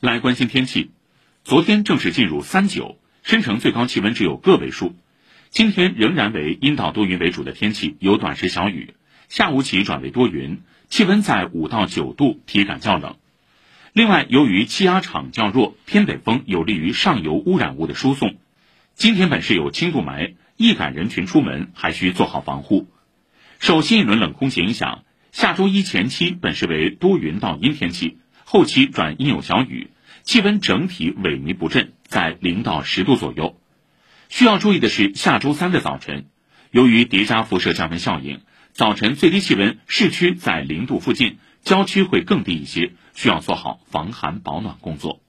来关心天气，昨天正式进入三九，深城最高气温只有个位数。今天仍然为阴到多云为主的天气，有短时小雨，下午起转为多云，气温在五到九度，体感较冷。另外，由于气压场较弱，偏北风有利于上游污染物的输送。今天本市有轻度霾，易感人群出门还需做好防护。受新一轮冷空气影响，下周一前期本市为多云到阴天气，后期转阴有小雨，气温整体萎靡不振，在零到十度左右。需要注意的是，下周三的早晨，由于叠加辐射降温效应，早晨最低气温市区在零度附近，郊区会更低一些，需要做好防寒保暖工作。